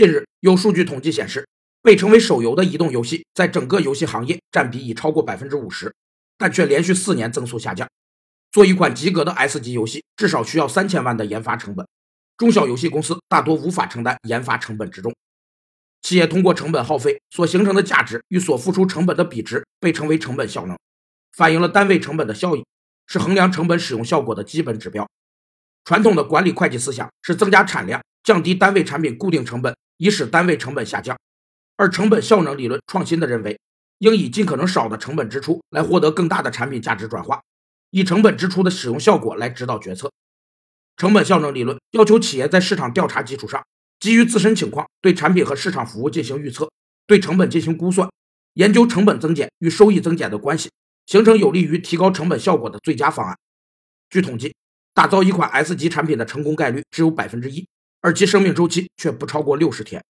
近日有数据统计显示，被称为手游的移动游戏在整个游戏行业占比已超过百分之五十，但却连续四年增速下降。做一款及格的 S 级游戏，至少需要三千万的研发成本，中小游戏公司大多无法承担研发成本之重。企业通过成本耗费所形成的价值与所付出成本的比值，被称为成本效能，反映了单位成本的效益，是衡量成本使用效果的基本指标。传统的管理会计思想是增加产量，降低单位产品固定成本，以使单位成本下降；而成本效能理论创新的认为，应以尽可能少的成本支出来获得更大的产品价值转化，以成本支出的使用效果来指导决策。成本效能理论要求企业在市场调查基础上。基于自身情况，对产品和市场服务进行预测，对成本进行估算，研究成本增减与收益增减的关系，形成有利于提高成本效果的最佳方案。据统计，打造一款 S 级产品的成功概率只有百分之一，而其生命周期却不超过六十天。